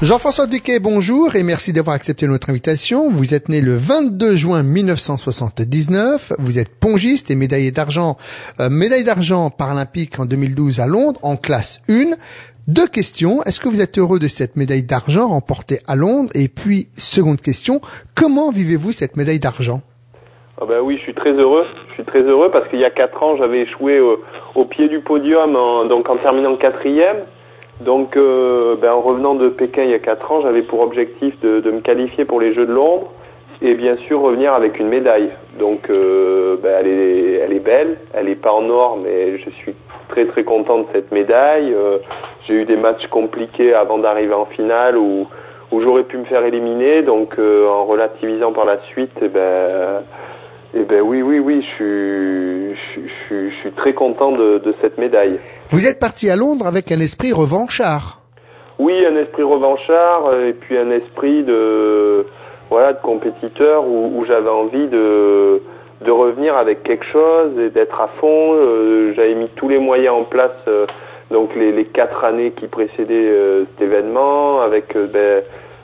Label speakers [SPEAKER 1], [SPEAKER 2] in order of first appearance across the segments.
[SPEAKER 1] Jean-François Duquet, bonjour et merci d'avoir accepté notre invitation. Vous êtes né le 22 juin 1979. Vous êtes pongiste et médaillé d'argent, euh, médaille d'argent paralympique en 2012 à Londres en classe 1. Deux questions. Est-ce que vous êtes heureux de cette médaille d'argent remportée à Londres? Et puis, seconde question, comment vivez-vous cette médaille d'argent?
[SPEAKER 2] Ah ben oui, je suis très heureux. Je suis très heureux parce qu'il y a quatre ans, j'avais échoué au, pied du podium, donc en terminant quatrième. Donc, euh, ben, en revenant de Pékin il y a 4 ans, j'avais pour objectif de, me qualifier pour les Jeux de Londres et bien sûr revenir avec une médaille. Donc, euh, ben, elle, est, elle est belle, elle n'est pas en or, mais je suis très très content de cette médaille. Euh, j'ai eu des matchs compliqués avant d'arriver en finale où, où j'aurais pu me faire éliminer. Donc, en relativisant par la suite, eh ben, eh ben oui, oui, oui, je suis, je, suis très content de, cette médaille.
[SPEAKER 1] Vous êtes parti à Londres avec un esprit revanchard.
[SPEAKER 2] Oui, un esprit revanchard euh, et puis un esprit de voilà de compétiteur où, j'avais envie de de revenir avec quelque chose et d'être à fond. Euh, j'avais mis tous les moyens en place. Euh, donc les, quatre années qui précédaient cet événement avec ben,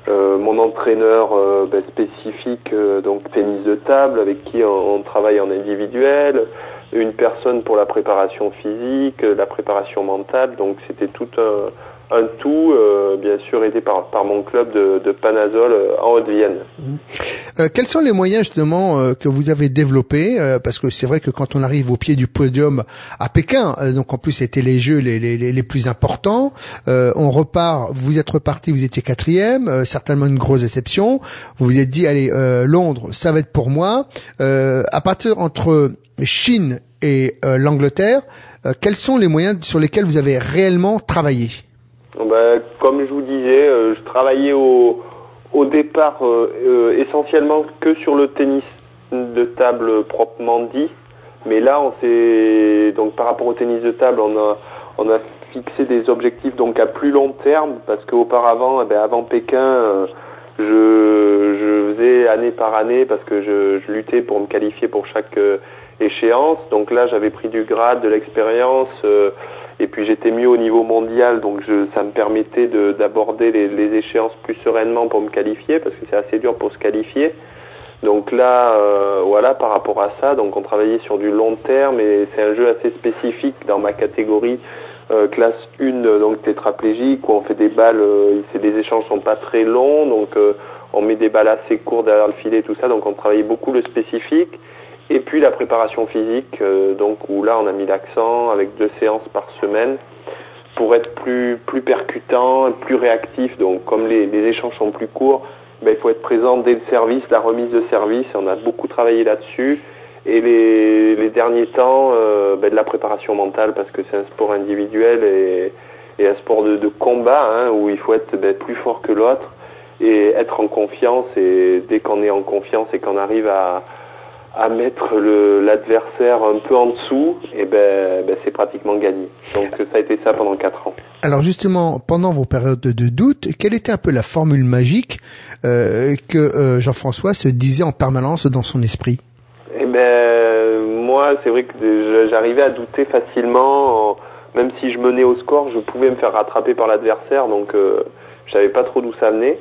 [SPEAKER 2] mon entraîneur ben, spécifique, donc tennis de table, avec qui on, travaille en individuel, une personne pour la préparation physique, la préparation mentale, donc c'était tout un, un tout, euh, bien sûr aidé par, par mon club de, de Panazol euh, en Haute-Vienne.
[SPEAKER 1] Euh, quels sont les moyens justement que vous avez développés Parce que c'est vrai que quand on arrive au pied du podium à Pékin, donc en plus c'était les jeux les, les, les plus importants, on repart, vous êtes reparti, vous étiez quatrième, certainement une grosse déception. Vous vous êtes dit allez Londres, ça va être pour moi. à partir entre Chine et l'Angleterre, quels sont les moyens sur lesquels vous avez réellement travaillé?
[SPEAKER 2] Ben, Comme je vous disais, euh, je travaillais au, au départ euh, euh, essentiellement que sur le tennis de table proprement dit. Mais là, on s'est donc par rapport au tennis de table, on a, on a fixé des objectifs donc à plus long terme parce qu'auparavant, eh ben, avant Pékin, je, je, faisais année par année parce que je, je luttais pour me qualifier pour chaque échéance. Donc là, j'avais pris du grade, de l'expérience. Et puis j'étais mieux au niveau mondial, donc ça me permettait d'aborder les, les, échéances plus sereinement pour me qualifier, parce que c'est assez dur pour se qualifier. Donc là, euh, voilà, par rapport à ça, donc on travaillait sur du long terme et c'est un jeu assez spécifique dans ma catégorie euh, classe 1, donc tétraplégique, où on fait des balles, euh, les échanges sont pas très longs, donc euh, on met des balles assez courtes derrière le filet, tout ça, donc on travaillait beaucoup le spécifique. Et puis la préparation physique, euh, donc où là on a mis l'accent avec deux séances par semaine pour être plus plus percutant, plus réactif. Donc comme les, échanges sont plus courts, ben, il faut être présent dès le service, la remise de service. On a beaucoup travaillé là-dessus. Et les, les, derniers temps, euh, ben, de la préparation mentale parce que c'est un sport individuel et, et un sport de, de combat hein, où il faut être ben, plus fort que l'autre et être en confiance. Et dès qu'on est en confiance et qu'on arrive à à mettre l'adversaire un peu en dessous, et eh ben, ben c'est pratiquement gagné. Donc ça a été ça pendant quatre ans.
[SPEAKER 1] Alors justement, pendant vos périodes de doute, quelle était un peu la formule magique euh, que euh, Jean-François se disait en permanence dans son esprit?
[SPEAKER 2] Eh ben moi, c'est vrai que j'arrivais à douter facilement. Même si je menais au score, je pouvais me faire rattraper par l'adversaire, donc euh, je savais pas trop d'où ça venait.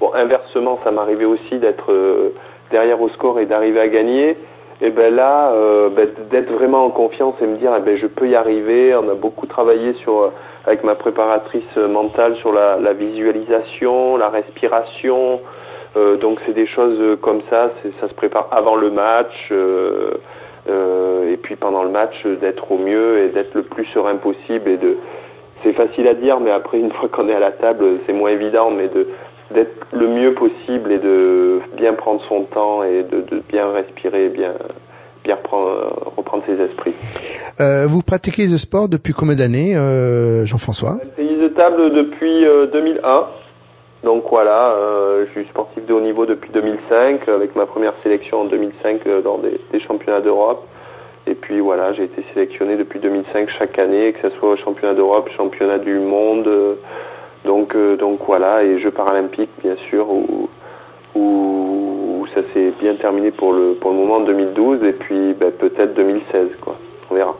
[SPEAKER 2] Bon, inversement, ça m'arrivait aussi d'être euh, derrière au score et d'arriver à gagner, et ben là, euh, ben, d'être vraiment en confiance et me dire, eh ben, je peux y arriver. On a beaucoup travaillé sur, euh, avec ma préparatrice mentale sur la, visualisation, la respiration. Euh, donc c'est des choses comme ça, ça se prépare avant le match. et puis pendant le match, d'être au mieux et d'être le plus serein possible et de c'est facile à dire, mais après, une fois qu'on est à la table, c'est moins évident, mais de, d'être le mieux possible et de bien prendre son temps et de, bien respirer, bien bien reprendre, ses esprits.
[SPEAKER 1] Euh, vous pratiquez le sport depuis combien d'années, euh, Jean-François?
[SPEAKER 2] Tennis de table depuis 2001. Euh, Donc voilà, je suis sportif de haut niveau depuis 2005, avec ma première sélection en 2005 dans des, des championnats d'Europe. Et puis voilà, j'ai été sélectionné depuis 2005 chaque année, que ce soit au championnat d'Europe, championnat du monde, donc, euh, donc voilà, et Jeux paralympiques, bien sûr, où, où, ça s'est bien terminé pour le, pour le moment en 2012, et puis ben, peut-être 2016, quoi. On verra.